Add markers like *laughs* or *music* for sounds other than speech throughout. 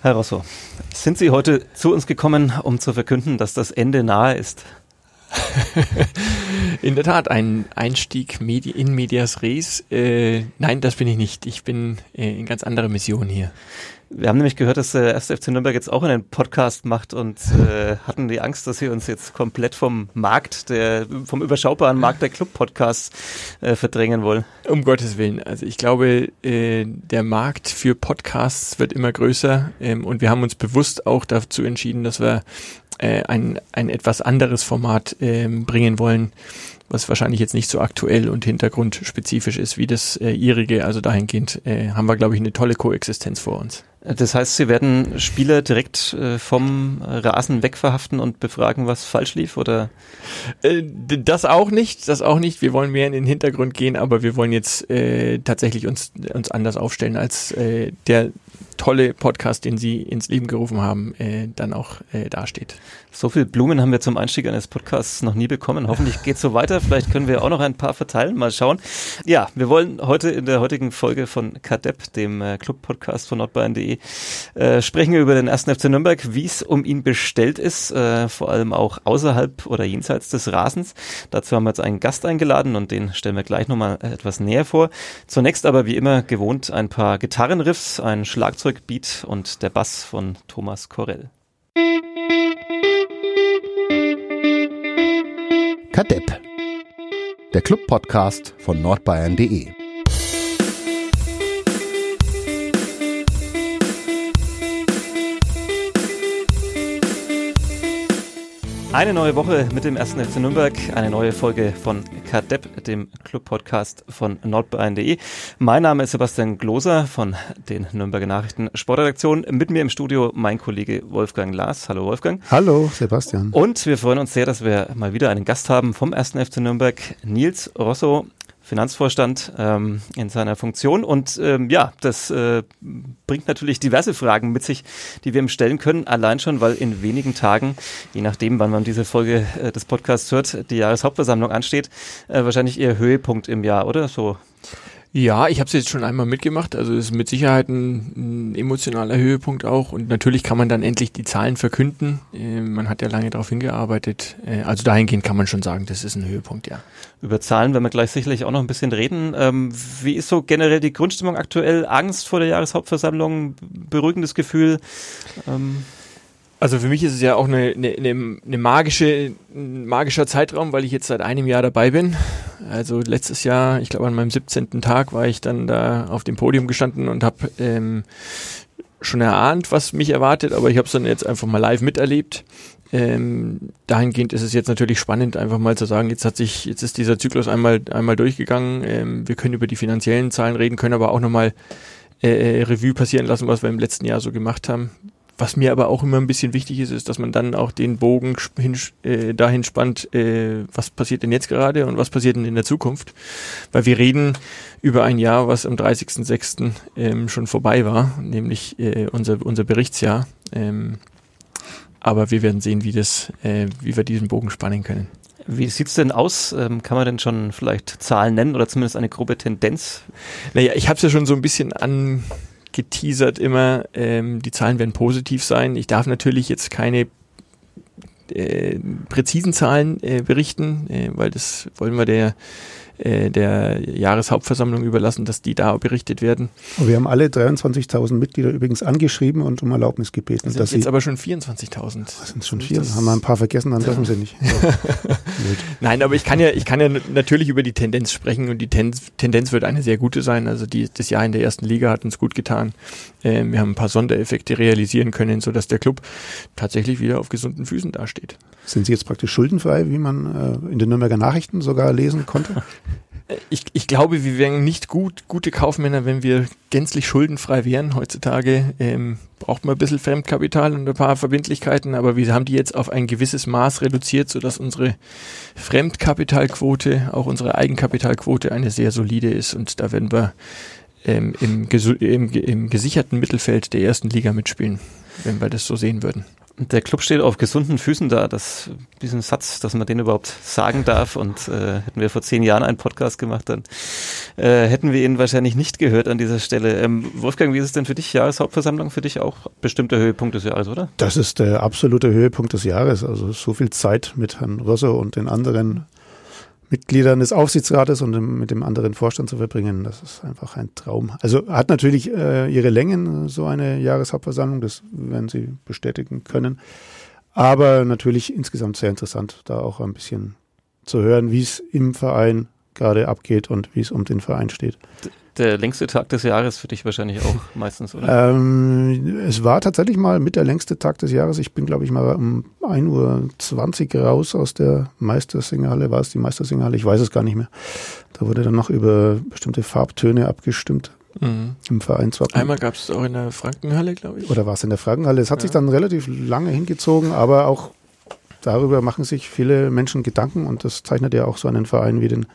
Herr Rosso, sind Sie heute zu uns gekommen, um zu verkünden, dass das Ende nahe ist? *laughs* in der Tat, ein Einstieg in Medias Res. Äh, nein, das bin ich nicht. Ich bin äh, in ganz anderer Mission hier. Wir haben nämlich gehört, dass der erste FC Nürnberg jetzt auch einen Podcast macht und äh, hatten die Angst, dass sie uns jetzt komplett vom Markt, der vom überschaubaren Markt der Club-Podcasts äh, verdrängen wollen. Um Gottes Willen. Also ich glaube, äh, der Markt für Podcasts wird immer größer ähm, und wir haben uns bewusst auch dazu entschieden, dass wir äh, ein, ein etwas anderes Format äh, bringen wollen, was wahrscheinlich jetzt nicht so aktuell und hintergrundspezifisch ist wie das äh, ihrige. Also dahingehend äh, haben wir, glaube ich, eine tolle Koexistenz vor uns. Das heißt, Sie werden Spieler direkt äh, vom Rasen wegverhaften und befragen, was falsch lief, oder? Äh, das auch nicht, das auch nicht. Wir wollen mehr in den Hintergrund gehen, aber wir wollen jetzt äh, tatsächlich uns, uns anders aufstellen als äh, der tolle Podcast, den Sie ins Leben gerufen haben, äh, dann auch äh, dasteht. So viel Blumen haben wir zum Einstieg eines Podcasts noch nie bekommen. Hoffentlich *laughs* geht es so weiter. Vielleicht können wir auch noch ein paar verteilen. Mal schauen. Ja, wir wollen heute in der heutigen Folge von KADEP, dem Club-Podcast von nordbayern.de, äh, sprechen wir über den ersten FC Nürnberg, wie es um ihn bestellt ist, äh, vor allem auch außerhalb oder jenseits des Rasens. Dazu haben wir jetzt einen Gast eingeladen und den stellen wir gleich nochmal etwas näher vor. Zunächst aber wie immer gewohnt ein paar Gitarrenriffs, ein Schlagzeugbeat und der Bass von Thomas Korell. Kadepp, der Club-Podcast von nordbayern.de. Eine neue Woche mit dem ersten FC Nürnberg, eine neue Folge von KADEP, dem Club-Podcast von nordbayern.de. Mein Name ist Sebastian Gloser von den Nürnberger Nachrichten Sportredaktion. Mit mir im Studio mein Kollege Wolfgang Lars. Hallo Wolfgang. Hallo Sebastian. Und wir freuen uns sehr, dass wir mal wieder einen Gast haben vom ersten FC Nürnberg, Nils Rosso. Finanzvorstand ähm, in seiner Funktion. Und ähm, ja, das äh, bringt natürlich diverse Fragen mit sich, die wir ihm stellen können. Allein schon, weil in wenigen Tagen, je nachdem, wann man diese Folge äh, des Podcasts hört, die Jahreshauptversammlung ansteht, äh, wahrscheinlich ihr Höhepunkt im Jahr, oder? So ja, ich habe es jetzt schon einmal mitgemacht. Also es ist mit Sicherheit ein, ein, emotionaler Höhepunkt auch. Und natürlich kann man dann endlich die Zahlen verkünden. Äh, man hat ja lange darauf hingearbeitet. Äh, also dahingehend kann man schon sagen, das ist ein Höhepunkt, ja. Über Zahlen werden wir gleich sicherlich auch noch ein bisschen reden. Ähm, wie ist so generell die Grundstimmung aktuell? Angst vor der Jahreshauptversammlung? Beruhigendes Gefühl? Ähm also für mich ist es ja auch eine, eine, eine magische, ein magischer Zeitraum, weil ich jetzt seit einem Jahr dabei bin. Also letztes Jahr, ich glaube an meinem 17. Tag, war ich dann da auf dem Podium gestanden und habe ähm, schon erahnt, was mich erwartet, aber ich habe es dann jetzt einfach mal live miterlebt. Ähm, dahingehend ist es jetzt natürlich spannend, einfach mal zu sagen, jetzt hat sich, jetzt ist dieser Zyklus einmal einmal durchgegangen. Ähm, wir können über die finanziellen Zahlen reden, können aber auch nochmal äh, Revue passieren lassen, was wir im letzten Jahr so gemacht haben. Was mir aber auch immer ein bisschen wichtig ist, ist, dass man dann auch den Bogen hin, äh, dahin spannt, äh, was passiert denn jetzt gerade und was passiert denn in der Zukunft. Weil wir reden über ein Jahr, was am 30.06. Ähm, schon vorbei war, nämlich äh, unser, unser Berichtsjahr. Ähm, aber wir werden sehen, wie, das, äh, wie wir diesen Bogen spannen können. Wie sieht's denn aus? Ähm, kann man denn schon vielleicht Zahlen nennen oder zumindest eine grobe Tendenz? Naja, ich habe es ja schon so ein bisschen an geteasert immer, ähm, die Zahlen werden positiv sein. Ich darf natürlich jetzt keine äh, präzisen Zahlen äh, berichten, äh, weil das wollen wir der äh, der Jahreshauptversammlung überlassen, dass die da berichtet werden. Wir haben alle 23.000 Mitglieder übrigens angeschrieben und um Erlaubnis gebeten. Das sind jetzt aber schon 24.000. Das sind schon vier. Haben wir ein paar vergessen, dann *laughs* dürfen sie nicht. *laughs* Nein, aber ich kann ja, ich kann ja natürlich über die Tendenz sprechen und die Tendenz, wird eine sehr gute sein. Also die, das Jahr in der ersten Liga hat uns gut getan. Äh, wir haben ein paar Sondereffekte realisieren können, sodass der Club tatsächlich wieder auf gesunden Füßen dasteht. Sind Sie jetzt praktisch schuldenfrei, wie man äh, in den Nürnberger Nachrichten sogar lesen konnte? *laughs* Ich, ich glaube, wir wären nicht gut, gute Kaufmänner, wenn wir gänzlich schuldenfrei wären. Heutzutage ähm, braucht man ein bisschen Fremdkapital und ein paar Verbindlichkeiten, aber wir haben die jetzt auf ein gewisses Maß reduziert, sodass unsere Fremdkapitalquote, auch unsere Eigenkapitalquote eine sehr solide ist und da werden wir ähm, im, im, im gesicherten Mittelfeld der ersten Liga mitspielen, wenn wir das so sehen würden. Der Club steht auf gesunden Füßen da. Das, diesen Satz, dass man den überhaupt sagen darf. Und äh, hätten wir vor zehn Jahren einen Podcast gemacht, dann äh, hätten wir ihn wahrscheinlich nicht gehört an dieser Stelle. Ähm, Wolfgang, wie ist es denn für dich? Jahreshauptversammlung für dich auch bestimmter Höhepunkt des Jahres, oder? Das ist der absolute Höhepunkt des Jahres. Also so viel Zeit mit Herrn Rosser und den anderen Mitgliedern des Aufsichtsrates und mit dem anderen Vorstand zu verbringen, das ist einfach ein Traum. Also hat natürlich äh, ihre Längen, so eine Jahreshauptversammlung, das werden Sie bestätigen können. Aber natürlich insgesamt sehr interessant, da auch ein bisschen zu hören, wie es im Verein gerade abgeht und wie es um den Verein steht der längste Tag des Jahres für dich wahrscheinlich auch *laughs* meistens, oder? Ähm, es war tatsächlich mal mit der längste Tag des Jahres. Ich bin, glaube ich, mal um 1.20 Uhr raus aus der Meistersingerhalle. War es die Meistersingerhalle? Ich weiß es gar nicht mehr. Da wurde dann noch über bestimmte Farbtöne abgestimmt. Mhm. Im Vereinswappen. Einmal gab es auch in der Frankenhalle, glaube ich. Oder war es in der Frankenhalle? Es hat ja. sich dann relativ lange hingezogen, aber auch darüber machen sich viele Menschen Gedanken und das zeichnet ja auch so einen Verein wie den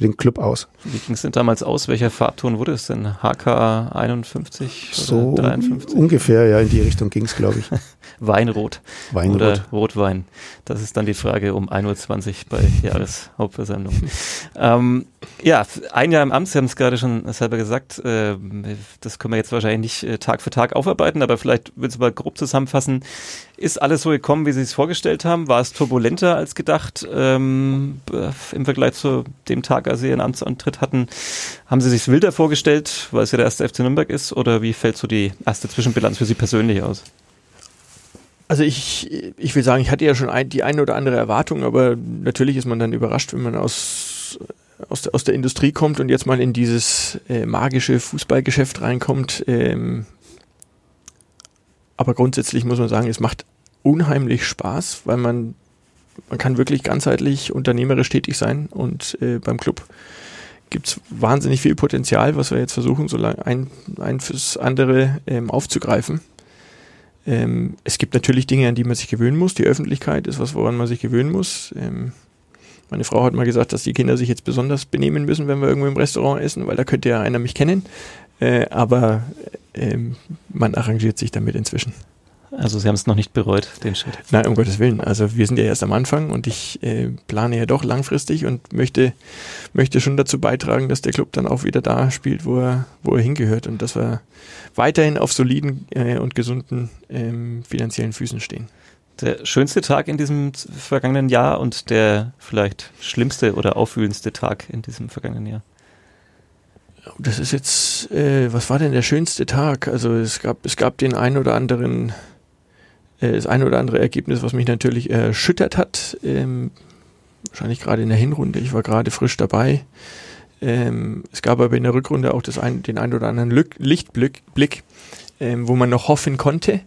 für den Club aus. Wie ging es denn damals aus? Welcher Farbton wurde es denn? HK 51 so 53? ungefähr, ja, in die Richtung ging es, glaube ich. *laughs* Weinrot. Weinrot. Oder Rotwein. Das ist dann die Frage um 1.20 Uhr bei *laughs* Jahreshauptversammlung. ähm, ja, ein Jahr im Amt, Sie haben es gerade schon selber gesagt, äh, das können wir jetzt wahrscheinlich nicht äh, Tag für Tag aufarbeiten, aber vielleicht würden Sie mal grob zusammenfassen. Ist alles so gekommen, wie Sie es vorgestellt haben? War es turbulenter als gedacht ähm, im Vergleich zu dem Tag, als Sie Ihren Amtsantritt hatten? Haben Sie sich wilder vorgestellt, weil es ja der erste FC Nürnberg ist? Oder wie fällt so die erste Zwischenbilanz für Sie persönlich aus? Also ich, ich will sagen, ich hatte ja schon ein, die eine oder andere Erwartung, aber natürlich ist man dann überrascht, wenn man aus, aus, der, aus der Industrie kommt und jetzt mal in dieses äh, magische Fußballgeschäft reinkommt. Ähm, aber grundsätzlich muss man sagen, es macht unheimlich Spaß, weil man, man kann wirklich ganzheitlich unternehmerisch tätig sein und äh, beim Club gibt es wahnsinnig viel Potenzial, was wir jetzt versuchen, so lang ein, ein fürs andere ähm, aufzugreifen. Ähm, es gibt natürlich Dinge, an die man sich gewöhnen muss. Die Öffentlichkeit ist was, woran man sich gewöhnen muss. Ähm, meine Frau hat mal gesagt, dass die Kinder sich jetzt besonders benehmen müssen, wenn wir irgendwo im Restaurant essen, weil da könnte ja einer mich kennen. Äh, aber äh, man arrangiert sich damit inzwischen. Also Sie haben es noch nicht bereut, den Schritt? Nein, um Gottes Willen. Also wir sind ja erst am Anfang und ich äh, plane ja doch langfristig und möchte, möchte schon dazu beitragen, dass der Club dann auch wieder da spielt, wo er, wo er hingehört und dass wir weiterhin auf soliden äh, und gesunden ähm, finanziellen Füßen stehen. Der schönste Tag in diesem vergangenen Jahr und der vielleicht schlimmste oder aufwühlendste Tag in diesem vergangenen Jahr? Das ist jetzt, äh, was war denn der schönste Tag? Also es gab, es gab den ein oder anderen äh, das eine oder andere Ergebnis, was mich natürlich erschüttert hat. Ähm, wahrscheinlich gerade in der Hinrunde. Ich war gerade frisch dabei. Ähm, es gab aber in der Rückrunde auch das ein, den ein oder anderen Lück, Lichtblick, Blick, ähm, wo man noch hoffen konnte,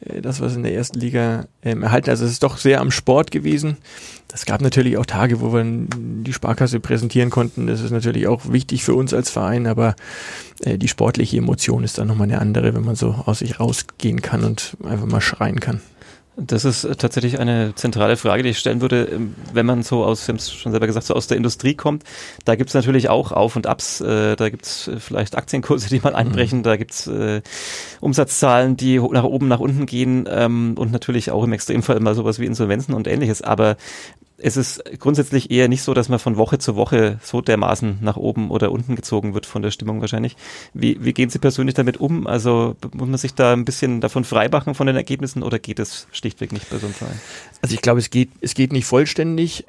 das, was in der ersten Liga ähm, erhalten. Also es ist doch sehr am Sport gewesen. Es gab natürlich auch Tage, wo wir die Sparkasse präsentieren konnten. Das ist natürlich auch wichtig für uns als Verein, aber äh, die sportliche Emotion ist dann nochmal eine andere, wenn man so aus sich rausgehen kann und einfach mal schreien kann. Das ist äh, tatsächlich eine zentrale Frage, die ich stellen würde, ähm, wenn man so aus, Sie haben es schon selber gesagt, so aus der Industrie kommt. Da gibt es natürlich auch Auf und Abs, äh, da gibt es äh, vielleicht Aktienkurse, die mal mhm. einbrechen, mhm. da gibt es äh, Umsatzzahlen, die nach oben, nach unten gehen ähm, und natürlich auch im Extremfall mal sowas wie Insolvenzen und ähnliches. Aber es ist grundsätzlich eher nicht so, dass man von Woche zu Woche so dermaßen nach oben oder unten gezogen wird von der Stimmung wahrscheinlich. Wie, wie gehen Sie persönlich damit um? Also muss man sich da ein bisschen davon freimachen von den Ergebnissen oder geht es schlichtweg nicht bei so einem Verein? Also ich glaube, es geht, es geht nicht vollständig.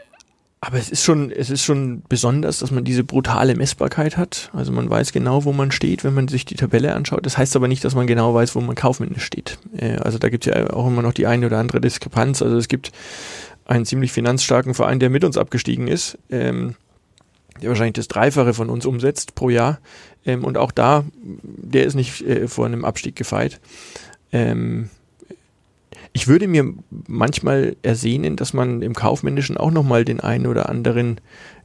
Aber es ist schon, es ist schon besonders, dass man diese brutale Messbarkeit hat. Also man weiß genau, wo man steht, wenn man sich die Tabelle anschaut. Das heißt aber nicht, dass man genau weiß, wo man kaufmännisch steht. Äh, also da gibt es ja auch immer noch die eine oder andere Diskrepanz. Also es gibt einen ziemlich finanzstarken Verein, der mit uns abgestiegen ist, ähm, der wahrscheinlich das Dreifache von uns umsetzt pro Jahr. Ähm, und auch da, der ist nicht äh, vor einem Abstieg gefeit. Ähm, ich würde mir manchmal ersehnen, dass man im Kaufmännischen auch nochmal den einen oder anderen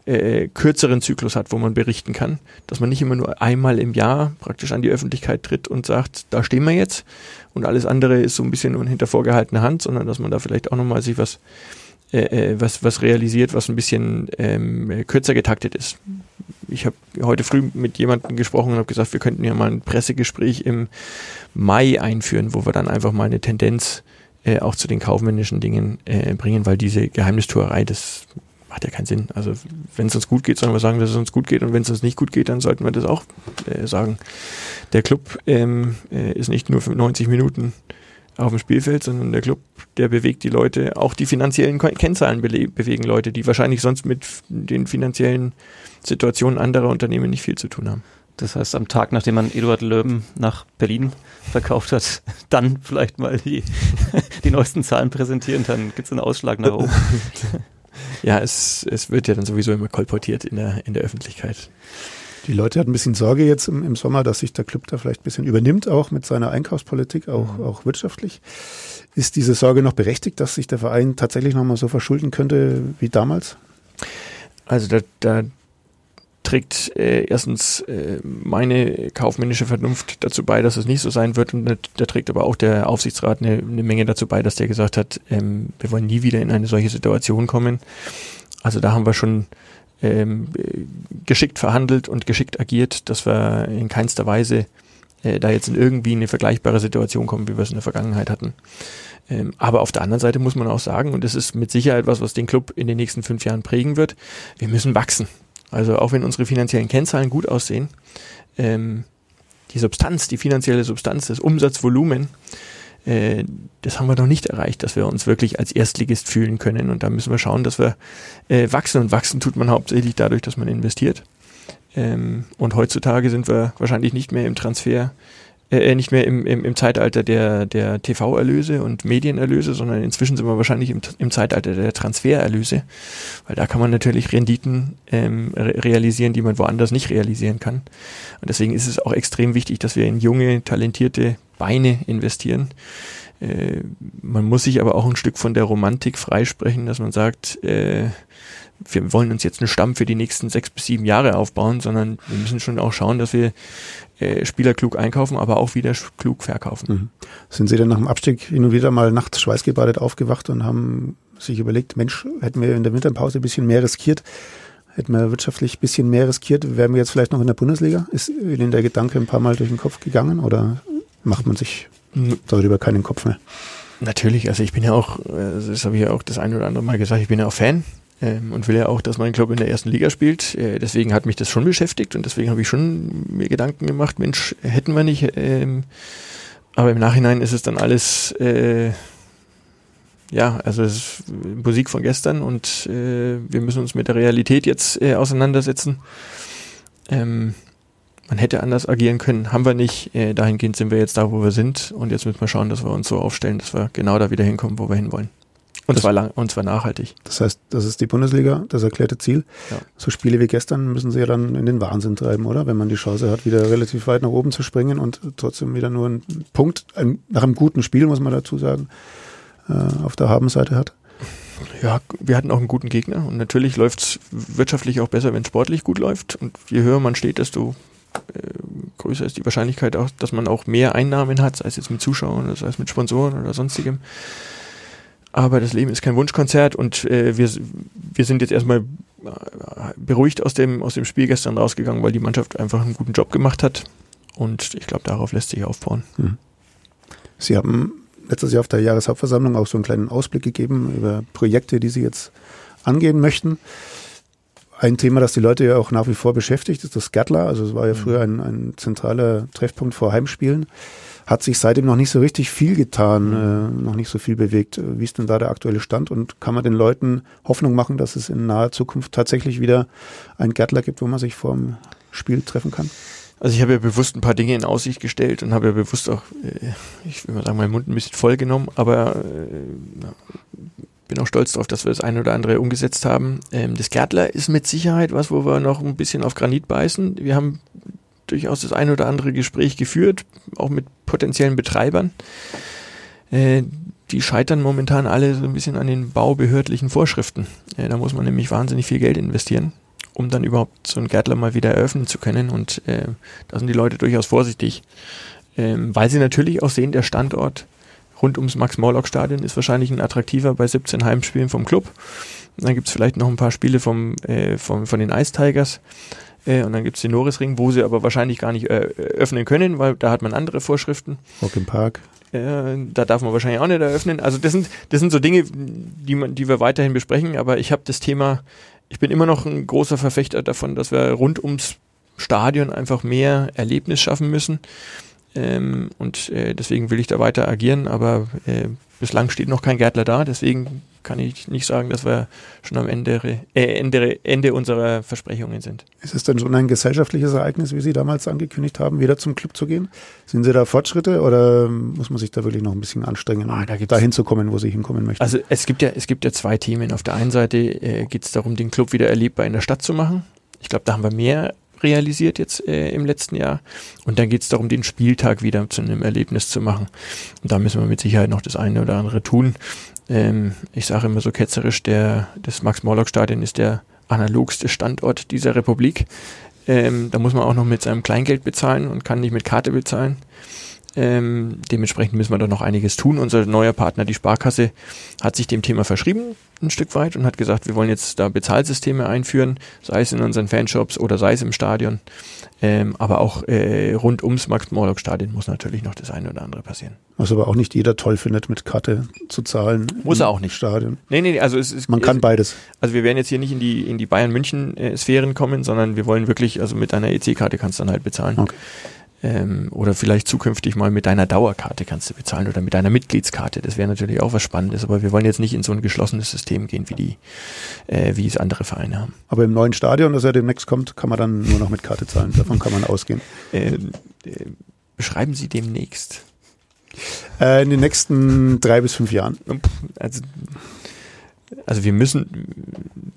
äh, kürzeren Zyklus hat, wo man berichten kann. Dass man nicht immer nur einmal im Jahr praktisch an die Öffentlichkeit tritt und sagt, da stehen wir jetzt und alles andere ist so ein bisschen hinter vorgehaltener Hand, sondern dass man da vielleicht auch nochmal sich was äh, äh, was, was realisiert, was ein bisschen ähm, kürzer getaktet ist. Ich habe heute früh mit jemandem gesprochen und habe gesagt, wir könnten ja mal ein Pressegespräch im Mai einführen, wo wir dann einfach mal eine Tendenz äh, auch zu den kaufmännischen Dingen äh, bringen, weil diese Geheimnistuerei, das macht ja keinen Sinn. Also wenn es uns gut geht, sollen wir sagen, dass es uns gut geht und wenn es uns nicht gut geht, dann sollten wir das auch äh, sagen. Der Club ähm, äh, ist nicht nur für 90 Minuten auf dem Spielfeld, sondern der Club, der bewegt die Leute, auch die finanziellen Kennzahlen bewegen Leute, die wahrscheinlich sonst mit den finanziellen Situationen anderer Unternehmen nicht viel zu tun haben. Das heißt, am Tag, nachdem man Eduard Löwen nach Berlin verkauft hat, dann vielleicht mal die, *laughs* die neuesten Zahlen präsentieren, dann gibt es einen Ausschlag nach oben. *laughs* ja, es, es wird ja dann sowieso immer kolportiert in der, in der Öffentlichkeit. Die Leute hatten ein bisschen Sorge jetzt im, im, Sommer, dass sich der Club da vielleicht ein bisschen übernimmt, auch mit seiner Einkaufspolitik, auch, mhm. auch wirtschaftlich. Ist diese Sorge noch berechtigt, dass sich der Verein tatsächlich nochmal so verschulden könnte wie damals? Also da, da trägt äh, erstens äh, meine kaufmännische Vernunft dazu bei, dass es nicht so sein wird und da trägt aber auch der Aufsichtsrat eine, eine Menge dazu bei, dass der gesagt hat, ähm, wir wollen nie wieder in eine solche Situation kommen. Also da haben wir schon ähm, geschickt verhandelt und geschickt agiert, dass wir in keinster Weise äh, da jetzt in irgendwie eine vergleichbare Situation kommen, wie wir es in der Vergangenheit hatten. Ähm, aber auf der anderen Seite muss man auch sagen, und das ist mit Sicherheit was, was den Club in den nächsten fünf Jahren prägen wird, wir müssen wachsen. Also auch wenn unsere finanziellen Kennzahlen gut aussehen, ähm, die Substanz, die finanzielle Substanz, das Umsatzvolumen, äh, das haben wir noch nicht erreicht, dass wir uns wirklich als Erstligist fühlen können. Und da müssen wir schauen, dass wir äh, wachsen. Und wachsen tut man hauptsächlich dadurch, dass man investiert. Ähm, und heutzutage sind wir wahrscheinlich nicht mehr im Transfer äh, äh, nicht mehr im, im, im Zeitalter der, der TV-Erlöse und Medienerlöse, sondern inzwischen sind wir wahrscheinlich im, im Zeitalter der Transfererlöse, weil da kann man natürlich Renditen ähm, realisieren, die man woanders nicht realisieren kann. Und deswegen ist es auch extrem wichtig, dass wir in junge, talentierte Beine investieren. Äh, man muss sich aber auch ein Stück von der Romantik freisprechen, dass man sagt, äh, wir wollen uns jetzt einen Stamm für die nächsten sechs bis sieben Jahre aufbauen, sondern wir müssen schon auch schauen, dass wir äh, Spieler klug einkaufen, aber auch wieder klug verkaufen. Mhm. Sind Sie denn nach dem Abstieg hin und wieder mal nachts schweißgebadet aufgewacht und haben sich überlegt, Mensch, hätten wir in der Winterpause ein bisschen mehr riskiert, hätten wir wirtschaftlich ein bisschen mehr riskiert, wären wir jetzt vielleicht noch in der Bundesliga? Ist Ihnen der Gedanke ein paar Mal durch den Kopf gegangen oder macht man sich darüber keinen Kopf mehr? Natürlich, also ich bin ja auch, äh, das habe ich ja auch das eine oder andere Mal gesagt, ich bin ja auch Fan ähm, und will ja auch, dass mein Club in der ersten Liga spielt. Äh, deswegen hat mich das schon beschäftigt und deswegen habe ich schon mir Gedanken gemacht, Mensch, hätten wir nicht. Ähm, aber im Nachhinein ist es dann alles, äh, ja, also es ist Musik von gestern und wir müssen uns mit der Realität jetzt auseinandersetzen. Ähm, man hätte anders agieren können, haben wir nicht. Äh, dahingehend sind wir jetzt da, wo wir sind und jetzt müssen wir schauen, dass wir uns so aufstellen, dass wir genau da wieder hinkommen, wo wir hinwollen. Und zwar, lang, und zwar nachhaltig. Das heißt, das ist die Bundesliga, das erklärte Ziel. Ja. So Spiele wie gestern müssen sie ja dann in den Wahnsinn treiben, oder? Wenn man die Chance hat, wieder relativ weit nach oben zu springen und trotzdem wieder nur einen Punkt, ein, nach einem guten Spiel, muss man dazu sagen, äh, auf der Habenseite hat. Ja, wir hatten auch einen guten Gegner und natürlich läuft es wirtschaftlich auch besser, wenn sportlich gut läuft. Und je höher man steht, desto größer ist die Wahrscheinlichkeit auch, dass man auch mehr Einnahmen hat, sei es jetzt mit Zuschauern oder sei es mit Sponsoren oder sonstigem. Aber das Leben ist kein Wunschkonzert und äh, wir, wir sind jetzt erstmal äh, beruhigt aus dem, aus dem Spiel gestern rausgegangen, weil die Mannschaft einfach einen guten Job gemacht hat. Und ich glaube, darauf lässt sich aufbauen. Hm. Sie haben letztes Jahr auf der Jahreshauptversammlung auch so einen kleinen Ausblick gegeben über Projekte, die Sie jetzt angehen möchten. Ein Thema, das die Leute ja auch nach wie vor beschäftigt, ist das Gärtler. Also es war ja hm. früher ein, ein zentraler Treffpunkt vor Heimspielen hat sich seitdem noch nicht so richtig viel getan, mhm. äh, noch nicht so viel bewegt. Wie ist denn da der aktuelle Stand und kann man den Leuten Hoffnung machen, dass es in naher Zukunft tatsächlich wieder einen Gärtler gibt, wo man sich vor dem Spiel treffen kann? Also ich habe ja bewusst ein paar Dinge in Aussicht gestellt und habe ja bewusst auch, äh, ich will mal sagen, meinen Mund ein bisschen voll genommen, aber äh, bin auch stolz darauf, dass wir das eine oder andere umgesetzt haben. Ähm, das Gärtler ist mit Sicherheit was, wo wir noch ein bisschen auf Granit beißen. Wir haben durchaus das eine oder andere Gespräch geführt, auch mit potenziellen Betreibern. Äh, die scheitern momentan alle so ein bisschen an den baubehördlichen Vorschriften. Äh, da muss man nämlich wahnsinnig viel Geld investieren, um dann überhaupt so einen Gärtler mal wieder eröffnen zu können. Und äh, da sind die Leute durchaus vorsichtig, ähm, weil sie natürlich auch sehen, der Standort rund ums Max-Morlock-Stadion ist wahrscheinlich ein attraktiver bei 17 Heimspielen vom Club. dann gibt es vielleicht noch ein paar Spiele vom, äh, vom, von den Ice Tigers. Äh, und dann gibt es den Norrisring, wo sie aber wahrscheinlich gar nicht äh, öffnen können, weil da hat man andere Vorschriften. Rock im Park. Äh, da darf man wahrscheinlich auch nicht eröffnen. Also das sind, das sind so Dinge, die, man, die wir weiterhin besprechen. Aber ich habe das Thema, ich bin immer noch ein großer Verfechter davon, dass wir rund ums Stadion einfach mehr Erlebnis schaffen müssen. Ähm, und äh, deswegen will ich da weiter agieren, aber äh, bislang steht noch kein Gärtler da, deswegen kann ich nicht sagen, dass wir schon am Ende, äh, Ende, Ende unserer Versprechungen sind. Ist es denn schon ein gesellschaftliches Ereignis, wie Sie damals angekündigt haben, wieder zum Club zu gehen? Sind Sie da Fortschritte oder muss man sich da wirklich noch ein bisschen anstrengen, um ah, da dahin zu kommen, wo Sie hinkommen möchten? Also es gibt ja, es gibt ja zwei Themen. Auf der einen Seite äh, geht es darum, den Club wieder erlebbar in der Stadt zu machen. Ich glaube, da haben wir mehr realisiert jetzt äh, im letzten Jahr. Und dann geht es darum, den Spieltag wieder zu einem Erlebnis zu machen. Und da müssen wir mit Sicherheit noch das eine oder andere tun. Ähm, ich sage immer so ketzerisch, der, das Max-Morlock-Stadion ist der analogste Standort dieser Republik. Ähm, da muss man auch noch mit seinem Kleingeld bezahlen und kann nicht mit Karte bezahlen. Ähm, dementsprechend müssen wir da noch einiges tun. Unser neuer Partner, die Sparkasse, hat sich dem Thema verschrieben, ein Stück weit, und hat gesagt, wir wollen jetzt da Bezahlsysteme einführen, sei es in unseren Fanshops oder sei es im Stadion. Ähm, aber auch äh, rund ums Max-Morlock-Stadion muss natürlich noch das eine oder andere passieren. Was aber auch nicht jeder toll findet, mit Karte zu zahlen. Muss er auch nicht. Stadion. Nee, nee, also es ist. Man kann beides. Also wir werden jetzt hier nicht in die, in die Bayern-München-Sphären kommen, sondern wir wollen wirklich, also mit einer EC-Karte kannst du dann halt bezahlen. Okay. Ähm, oder vielleicht zukünftig mal mit deiner Dauerkarte kannst du bezahlen oder mit deiner Mitgliedskarte. Das wäre natürlich auch was Spannendes, aber wir wollen jetzt nicht in so ein geschlossenes System gehen, wie die, äh, wie es andere Vereine haben. Aber im neuen Stadion, das ja demnächst kommt, kann man dann nur noch mit Karte zahlen. Davon kann man ausgehen. Äh, äh, beschreiben Sie demnächst. Äh, in den nächsten drei bis fünf Jahren. Also also wir müssen,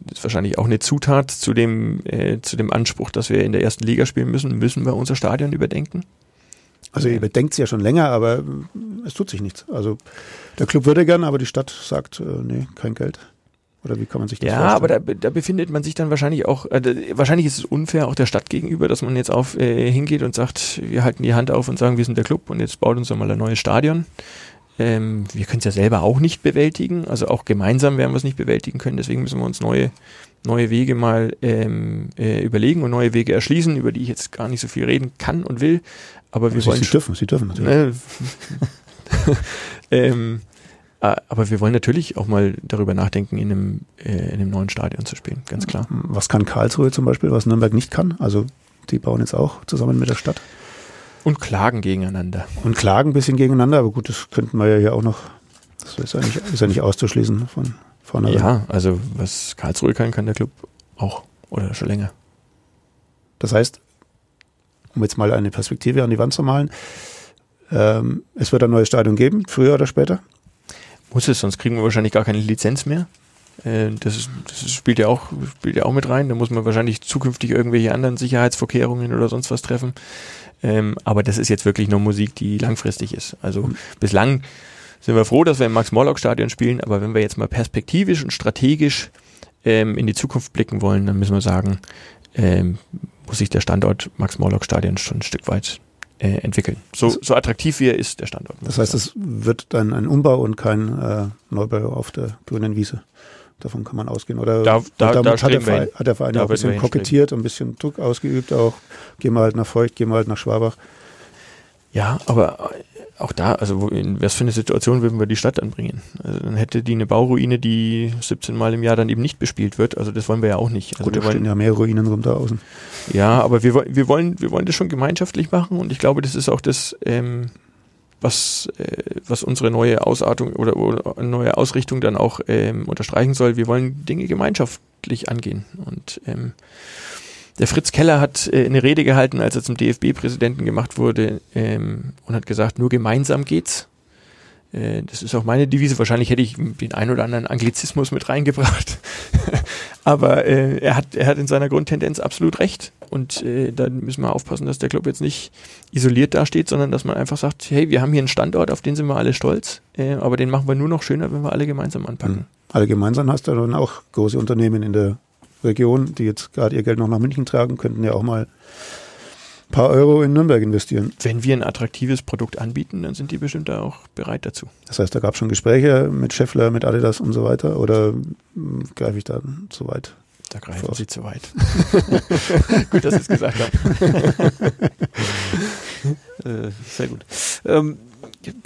das ist wahrscheinlich auch eine Zutat zu dem, äh, zu dem Anspruch, dass wir in der ersten Liga spielen müssen, müssen wir unser Stadion überdenken. Also ihr überdenkt es ja schon länger, aber es tut sich nichts. Also der Club würde gern, aber die Stadt sagt, äh, nee, kein Geld. Oder wie kann man sich das ja, vorstellen? Ja, aber da, da, befindet man sich dann wahrscheinlich auch, äh, wahrscheinlich ist es unfair auch der Stadt gegenüber, dass man jetzt auf äh, hingeht und sagt, wir halten die Hand auf und sagen, wir sind der Club und jetzt baut uns doch mal ein neues Stadion. Ähm, wir können es ja selber auch nicht bewältigen, also auch gemeinsam werden wir es nicht bewältigen können, deswegen müssen wir uns neue, neue Wege mal ähm, äh, überlegen und neue Wege erschließen, über die ich jetzt gar nicht so viel reden kann und will. Aber wir aber wollen. Sie dürfen, Sie dürfen natürlich. *laughs* Äh, ähm, aber wir wollen natürlich auch mal darüber nachdenken, in einem, äh, in einem neuen Stadion zu spielen, ganz klar. Was kann Karlsruhe zum Beispiel, was Nürnberg nicht kann? Also die bauen jetzt auch zusammen mit der Stadt. Und klagen gegeneinander. Und klagen ein bisschen gegeneinander, aber gut, das könnten wir ja hier auch noch, das ist ja nicht, ist ja nicht auszuschließen von vornherein. Ja, also was Karlsruhe kann, kann der Club auch oder schon länger. Das heißt, um jetzt mal eine Perspektive an die Wand zu malen, ähm, es wird ein neues Stadion geben, früher oder später? Muss es, sonst kriegen wir wahrscheinlich gar keine Lizenz mehr. Äh, das, das spielt, ja auch, spielt ja auch mit rein. Da muss man wahrscheinlich zukünftig irgendwelche anderen Sicherheitsvorkehrungen oder sonst was treffen. Ähm, aber das ist jetzt wirklich nur Musik, die langfristig ist. Also mhm. bislang sind wir froh, dass wir im Max-Morlock-Stadion spielen, aber wenn wir jetzt mal perspektivisch und strategisch ähm, in die Zukunft blicken wollen, dann müssen wir sagen, ähm, muss sich der Standort Max-Morlock-Stadion schon ein Stück weit äh, entwickeln. So, so attraktiv wie er ist, der Standort. Das heißt, es wird dann ein Umbau und kein äh, Neubau auf der grünen Wiese. Davon kann man ausgehen. Oder da, da, damit da hat, der Verein, hat der Verein da auch ein bisschen kokettiert und ein bisschen Druck ausgeübt, auch gehen wir halt nach Feucht, gehen wir halt nach Schwabach. Ja, aber auch da, also in was für eine Situation würden wir die Stadt anbringen? Also dann hätte die eine Bauruine, die 17 Mal im Jahr dann eben nicht bespielt wird. Also das wollen wir ja auch nicht. Also Gut, da stehen ja mehr Ruinen rum da außen. Ja, aber wir, wir wollen, wir wollen das schon gemeinschaftlich machen und ich glaube, das ist auch das, ähm, was, äh, was unsere neue Ausartung oder, oder neue Ausrichtung dann auch ähm, unterstreichen soll. Wir wollen Dinge gemeinschaftlich angehen. Und ähm, der Fritz Keller hat äh, eine Rede gehalten, als er zum DFB-Präsidenten gemacht wurde ähm, und hat gesagt, nur gemeinsam geht's. Äh, das ist auch meine Devise. Wahrscheinlich hätte ich den ein oder anderen Anglizismus mit reingebracht. *laughs* Aber äh, er, hat, er hat in seiner Grundtendenz absolut recht. Und äh, da müssen wir aufpassen, dass der Club jetzt nicht isoliert dasteht, sondern dass man einfach sagt, hey, wir haben hier einen Standort, auf den sind wir alle stolz, äh, aber den machen wir nur noch schöner, wenn wir alle gemeinsam anpacken. Mhm. Alle gemeinsam hast du dann auch große Unternehmen in der Region, die jetzt gerade ihr Geld noch nach München tragen, könnten ja auch mal paar Euro in Nürnberg investieren. Wenn wir ein attraktives Produkt anbieten, dann sind die bestimmt da auch bereit dazu. Das heißt, da gab es schon Gespräche mit Scheffler, mit Adidas und so weiter oder hm, greife ich da zu weit? Da greifen vor? Sie zu weit. *laughs* gut, dass Sie es gesagt haben. *laughs* äh, sehr gut. Ähm,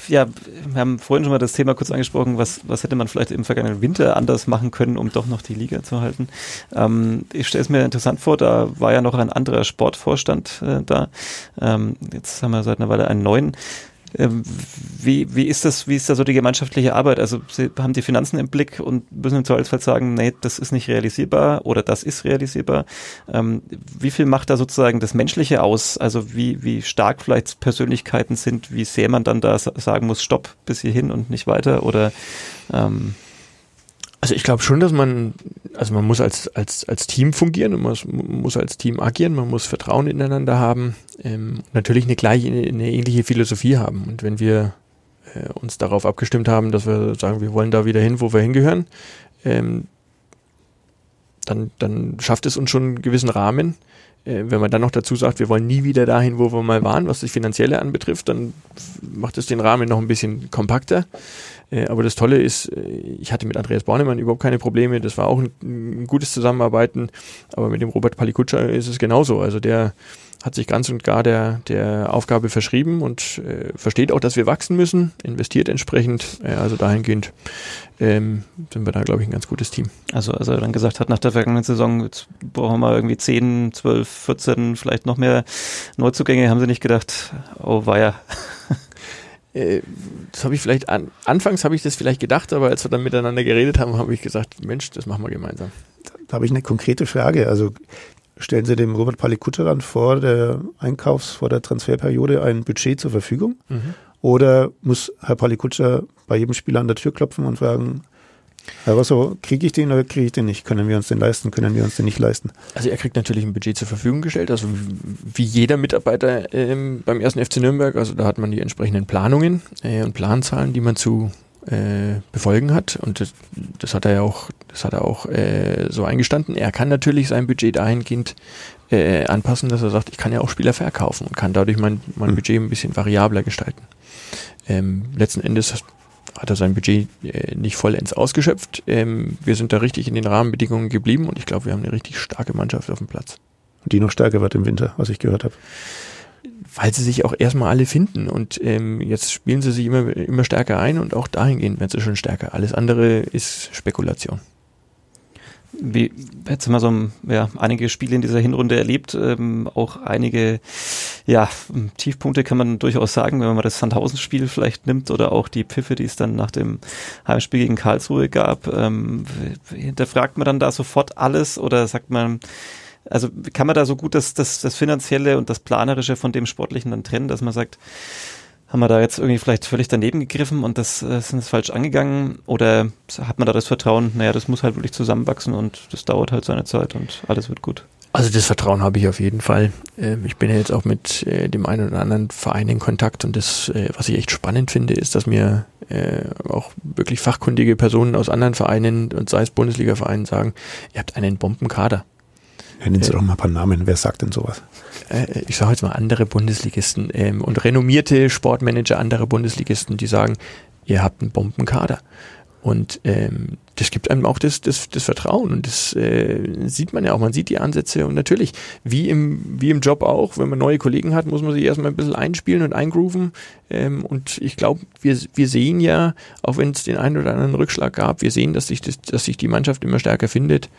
ja, wir haben vorhin schon mal das Thema kurz angesprochen, was, was hätte man vielleicht im vergangenen Winter anders machen können, um doch noch die Liga zu halten. Ähm, ich stelle es mir interessant vor, da war ja noch ein anderer Sportvorstand äh, da. Ähm, jetzt haben wir seit einer Weile einen neuen. Ähm, wie, wie ist das, wie ist da so die gemeinschaftliche Arbeit? Also Sie haben die Finanzen im Blick und müssen im Zweifelsfall sagen, nee, das ist nicht realisierbar oder das ist realisierbar. Ähm, wie viel macht da sozusagen das Menschliche aus? Also wie, wie stark vielleicht Persönlichkeiten sind, wie sehr man dann da sagen muss, stopp bis hierhin und nicht weiter oder ähm, also ich glaube schon, dass man, also man muss als, als, als Team fungieren und man muss, muss als Team agieren, man muss Vertrauen ineinander haben, ähm, natürlich eine gleiche, eine ähnliche Philosophie haben. Und wenn wir äh, uns darauf abgestimmt haben, dass wir sagen, wir wollen da wieder hin, wo wir hingehören, ähm, dann, dann schafft es uns schon einen gewissen Rahmen. Äh, wenn man dann noch dazu sagt, wir wollen nie wieder dahin, wo wir mal waren, was das Finanzielle anbetrifft, dann macht es den Rahmen noch ein bisschen kompakter. Äh, aber das Tolle ist, äh, ich hatte mit Andreas Bornemann überhaupt keine Probleme. Das war auch ein, ein gutes Zusammenarbeiten. Aber mit dem Robert Palikutscher ist es genauso. Also der hat sich ganz und gar der, der Aufgabe verschrieben und äh, versteht auch, dass wir wachsen müssen, investiert entsprechend. Äh, also dahingehend ähm, sind wir da, glaube ich, ein ganz gutes Team. Also als er dann gesagt hat, nach der vergangenen Saison, jetzt brauchen wir irgendwie 10, 12, 14, vielleicht noch mehr Neuzugänge, haben sie nicht gedacht, oh weia. *laughs* Äh, das habe ich vielleicht an, anfangs habe ich das vielleicht gedacht, aber als wir dann miteinander geredet haben, habe ich gesagt, Mensch, das machen wir gemeinsam. Da habe ich eine konkrete Frage. Also stellen Sie dem Robert Palikucheran vor der Einkaufs-, vor der Transferperiode ein Budget zur Verfügung? Mhm. Oder muss Herr Palikutscher bei jedem Spieler an der Tür klopfen und fragen, Herr Rosso, kriege ich den oder kriege ich den nicht? Können wir uns den leisten? Können wir uns den nicht leisten? Also er kriegt natürlich ein Budget zur Verfügung gestellt, also wie jeder Mitarbeiter ähm, beim ersten FC Nürnberg. Also da hat man die entsprechenden Planungen äh, und Planzahlen, die man zu äh, befolgen hat. Und das, das, hat er ja auch, das hat er auch äh, so eingestanden. Er kann natürlich sein Budget dahingehend äh, anpassen, dass er sagt, ich kann ja auch Spieler verkaufen und kann dadurch mein, mein hm. Budget ein bisschen variabler gestalten. Ähm, letzten Endes hat er sein Budget äh, nicht vollends ausgeschöpft. Ähm, wir sind da richtig in den Rahmenbedingungen geblieben und ich glaube, wir haben eine richtig starke Mannschaft auf dem Platz. Die noch stärker wird im Winter, was ich gehört habe. Weil sie sich auch erstmal alle finden und ähm, jetzt spielen sie sich immer, immer stärker ein und auch dahingehend werden sie schon stärker. Alles andere ist Spekulation wie jetzt haben wir so ja, einige Spiele in dieser Hinrunde erlebt, ähm, auch einige ja, Tiefpunkte kann man durchaus sagen, wenn man das Sandhausen-Spiel vielleicht nimmt oder auch die Pfiffe, die es dann nach dem Heimspiel gegen Karlsruhe gab. Ähm, hinterfragt man dann da sofort alles oder sagt man, also kann man da so gut das, das, das Finanzielle und das Planerische von dem Sportlichen dann trennen, dass man sagt, haben wir da jetzt irgendwie vielleicht völlig daneben gegriffen und das äh, sind es falsch angegangen? Oder hat man da das Vertrauen, naja, das muss halt wirklich zusammenwachsen und das dauert halt seine Zeit und alles wird gut? Also das Vertrauen habe ich auf jeden Fall. Ähm, ich bin ja jetzt auch mit äh, dem einen oder anderen Verein in Kontakt und das, äh, was ich echt spannend finde, ist, dass mir auch wirklich fachkundige Personen aus anderen Vereinen und sei es Bundesliga-Vereinen sagen, ihr habt einen Bombenkader. Nennen Sie äh, doch mal ein paar Namen. Wer sagt denn sowas? Äh, ich sage jetzt mal andere Bundesligisten ähm, und renommierte Sportmanager anderer Bundesligisten, die sagen, ihr habt einen Bombenkader. Und ähm, das gibt einem auch das, das, das Vertrauen und das äh, sieht man ja auch, man sieht die Ansätze und natürlich, wie im, wie im Job auch, wenn man neue Kollegen hat, muss man sich erstmal ein bisschen einspielen und eingrooven ähm, und ich glaube, wir, wir sehen ja, auch wenn es den einen oder anderen Rückschlag gab, wir sehen, dass sich, das, dass sich die Mannschaft immer stärker findet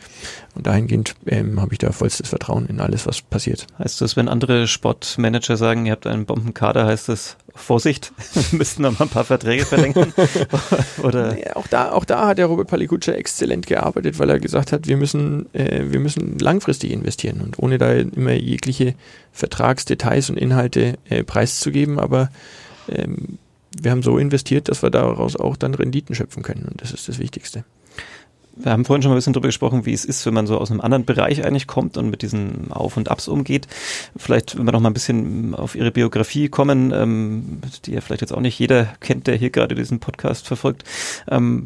und dahingehend ähm, habe ich da vollstes Vertrauen in alles, was passiert. Heißt das, wenn andere Sportmanager sagen, ihr habt einen Bombenkader, heißt das, Vorsicht, *laughs* wir müssten noch mal ein paar Verträge verlängern? *laughs* Oder? Nee, auch, da, auch da hat der Robert Palikutscher exzellent gearbeitet, weil er gesagt hat, wir müssen, äh, wir müssen langfristig investieren. Und ohne da immer jegliche Vertragsdetails und Inhalte äh, preiszugeben, aber ähm, wir haben so investiert, dass wir daraus auch dann Renditen schöpfen können. Und das ist das Wichtigste wir haben vorhin schon mal ein bisschen darüber gesprochen, wie es ist, wenn man so aus einem anderen Bereich eigentlich kommt und mit diesen Auf- und Abs umgeht. Vielleicht, wenn wir noch mal ein bisschen auf Ihre Biografie kommen, ähm, die ja vielleicht jetzt auch nicht jeder kennt, der hier gerade diesen Podcast verfolgt. Ähm,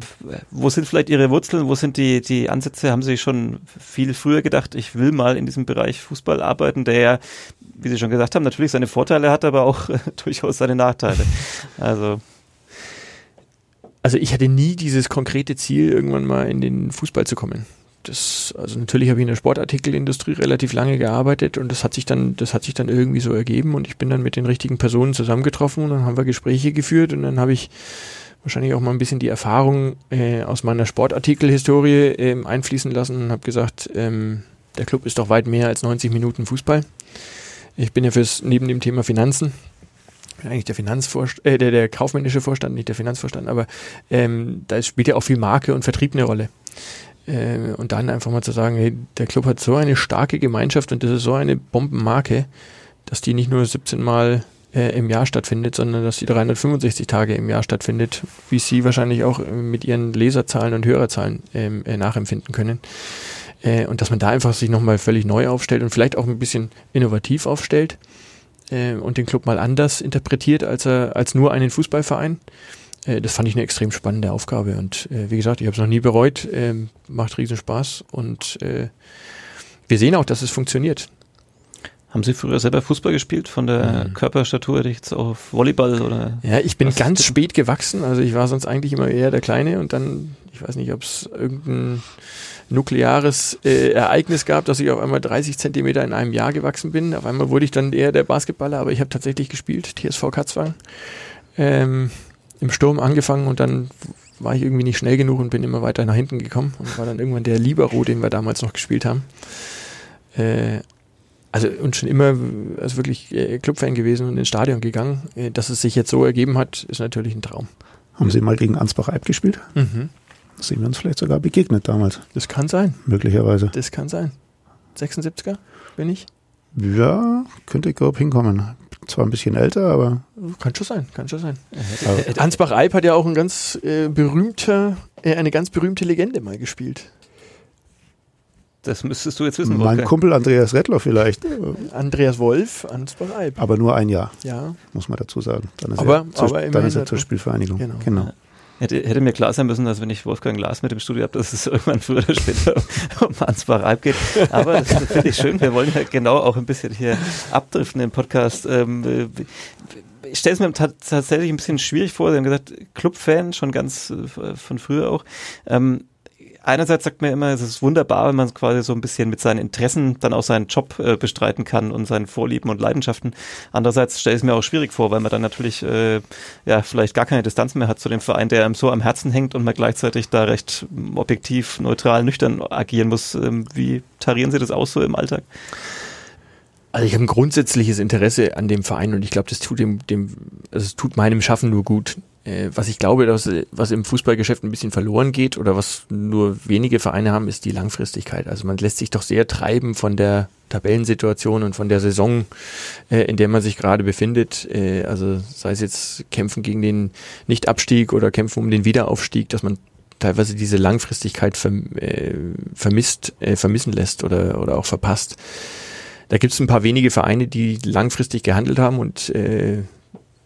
wo sind vielleicht Ihre Wurzeln? Wo sind die, die Ansätze? Haben Sie schon viel früher gedacht, ich will mal in diesem Bereich Fußball arbeiten, der ja, wie Sie schon gesagt haben, natürlich seine Vorteile hat, aber auch äh, *laughs* durchaus seine Nachteile. Also also ich hatte nie dieses konkrete Ziel, irgendwann mal in den Fußball zu kommen. das, also natürlich habe ich in der Sportartikelindustrie relativ lange gearbeitet und das hat sich dann, das hat sich dann irgendwie so ergeben und ich bin dann mit den richtigen Personen zusammengetroffen und dann haben wir Gespräche geführt und dann habe ich wahrscheinlich auch mal ein bisschen die Erfahrung äh, aus meiner Sportartikelhistorie ähm, einfließen lassen und habe gesagt, ähm, der Club ist doch weit mehr als 90 Minuten Fußball. Ich bin ja fürs neben dem Thema Finanzen eigentlich der Finanzvorstand, äh, der, der kaufmännische Vorstand, nicht der Finanzvorstand, aber ähm, da spielt ja auch viel Marke und Vertrieb eine Rolle. Äh, und dann einfach mal zu sagen, hey, der Club hat so eine starke Gemeinschaft und das ist so eine Bombenmarke, dass die nicht nur 17 Mal äh, im Jahr stattfindet, sondern dass die 365 Tage im Jahr stattfindet, wie Sie wahrscheinlich auch äh, mit Ihren Leserzahlen und Hörerzahlen ähm, äh, nachempfinden können. Äh, und dass man da einfach sich nochmal völlig neu aufstellt und vielleicht auch ein bisschen innovativ aufstellt äh, und den Club mal anders interpretiert als, er, als nur einen Fußballverein. Äh, das fand ich eine extrem spannende Aufgabe und äh, wie gesagt, ich habe es noch nie bereut, äh, macht riesen Spaß und äh, wir sehen auch, dass es funktioniert. Haben Sie früher selber Fußball gespielt, von der mhm. Körperstatur jetzt auf Volleyball oder? Ja, ich bin ganz spät gewachsen, also ich war sonst eigentlich immer eher der Kleine und dann, ich weiß nicht, ob es irgendein nukleares äh, Ereignis gab, dass ich auf einmal 30 Zentimeter in einem Jahr gewachsen bin. Auf einmal wurde ich dann eher der Basketballer, aber ich habe tatsächlich gespielt, TSV Katzwang. Ähm, Im Sturm angefangen und dann war ich irgendwie nicht schnell genug und bin immer weiter nach hinten gekommen und war dann irgendwann der Libero, den wir damals noch gespielt haben. Äh, also und schon immer also wirklich äh, Clubfan gewesen und ins Stadion gegangen. Äh, dass es sich jetzt so ergeben hat, ist natürlich ein Traum. Haben Sie mal gegen Ansbach Eib gespielt? Mhm. Sind wir uns vielleicht sogar begegnet damals? Das kann sein. Möglicherweise. Das kann sein. 76er bin ich? Ja, könnte ich grob hinkommen. Zwar ein bisschen älter, aber. Kann schon sein, kann schon sein. Ansbach-Eib hat ja auch ein ganz äh, berühmter, äh, eine ganz berühmte Legende mal gespielt. Das müsstest du jetzt wissen. Mein Wolfgang. Kumpel Andreas Rettler vielleicht. Andreas Wolf, Ansbach-Eib. Aber nur ein Jahr. Ja. Muss man dazu sagen. Dann ist aber, er, aber dann ist er zur Spielvereinigung. Genau. genau. Hätte, hätte mir klar sein müssen, dass wenn ich Wolfgang Glas mit dem Studio habe, dass es *laughs* irgendwann früher oder später *laughs* um Ansbach Alp geht. Aber das finde ich schön. Wir wollen ja genau auch ein bisschen hier abdriften im Podcast. Ähm, ich stelle es mir tatsächlich ein bisschen schwierig vor. Sie haben gesagt, Clubfan, schon ganz äh, von früher auch. Ähm, einerseits sagt man immer, es ist wunderbar, wenn man quasi so ein bisschen mit seinen Interessen dann auch seinen Job äh, bestreiten kann und seinen Vorlieben und Leidenschaften. Andererseits stelle ich es mir auch schwierig vor, weil man dann natürlich äh, ja vielleicht gar keine Distanz mehr hat zu dem Verein, der einem so am Herzen hängt und man gleichzeitig da recht objektiv, neutral, nüchtern agieren muss. Ähm, wie tarieren Sie das aus so im Alltag? Also ich habe ein grundsätzliches Interesse an dem Verein und ich glaube, das tut dem, dem, also es tut meinem Schaffen nur gut. Äh, was ich glaube, dass, was im Fußballgeschäft ein bisschen verloren geht oder was nur wenige Vereine haben, ist die Langfristigkeit. Also man lässt sich doch sehr treiben von der Tabellensituation und von der Saison, äh, in der man sich gerade befindet. Äh, also sei es jetzt Kämpfen gegen den Nichtabstieg oder Kämpfen um den Wiederaufstieg, dass man teilweise diese Langfristigkeit verm äh, vermisst, äh, vermissen lässt oder, oder auch verpasst. Da gibt es ein paar wenige Vereine, die langfristig gehandelt haben und äh,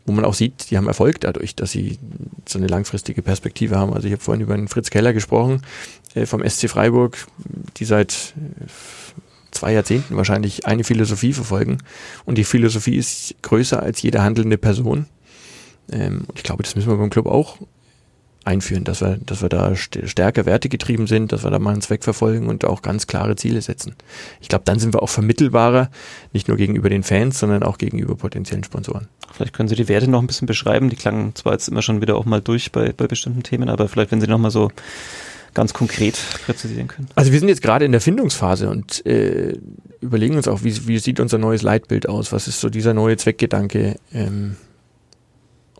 wo man auch sieht, die haben Erfolg dadurch, dass sie so eine langfristige Perspektive haben. Also ich habe vorhin über den Fritz Keller gesprochen äh, vom SC Freiburg, die seit äh, zwei Jahrzehnten wahrscheinlich eine Philosophie verfolgen. Und die Philosophie ist größer als jede handelnde Person. Ähm, und ich glaube, das müssen wir beim Club auch einführen, dass wir, dass wir da stärker Werte getrieben sind, dass wir da mal einen Zweck verfolgen und auch ganz klare Ziele setzen. Ich glaube, dann sind wir auch vermittelbarer, nicht nur gegenüber den Fans, sondern auch gegenüber potenziellen Sponsoren. Vielleicht können Sie die Werte noch ein bisschen beschreiben. Die klangen zwar jetzt immer schon wieder auch mal durch bei, bei bestimmten Themen, aber vielleicht, wenn Sie noch mal so ganz konkret präzisieren können. Also wir sind jetzt gerade in der Findungsphase und äh, überlegen uns auch, wie, wie sieht unser neues Leitbild aus? Was ist so dieser neue Zweckgedanke? Ähm,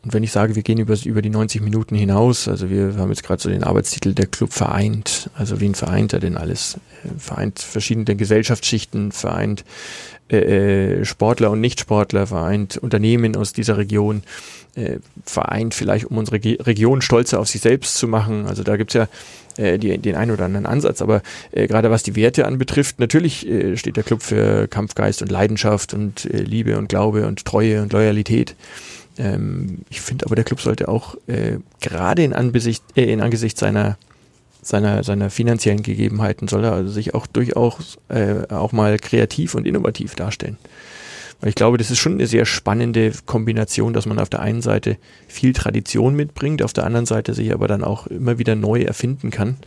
und wenn ich sage, wir gehen über, über die 90 Minuten hinaus, also wir haben jetzt gerade so den Arbeitstitel der Club vereint, also wen vereint er denn alles? Äh, vereint verschiedene Gesellschaftsschichten, vereint äh, äh, Sportler und Nichtsportler, vereint Unternehmen aus dieser Region, äh, vereint vielleicht, um unsere Ge Region stolzer auf sich selbst zu machen. Also da gibt's ja äh, die, den einen oder anderen Ansatz, aber äh, gerade was die Werte anbetrifft, natürlich äh, steht der Club für Kampfgeist und Leidenschaft und äh, Liebe und Glaube und Treue und Loyalität. Ähm, ich finde aber, der Club sollte auch äh, gerade in, Anbesicht, äh, in Angesicht seiner, seiner, seiner finanziellen Gegebenheiten, soll er also sich auch durchaus äh, auch mal kreativ und innovativ darstellen. Weil ich glaube, das ist schon eine sehr spannende Kombination, dass man auf der einen Seite viel Tradition mitbringt, auf der anderen Seite sich aber dann auch immer wieder neu erfinden kann,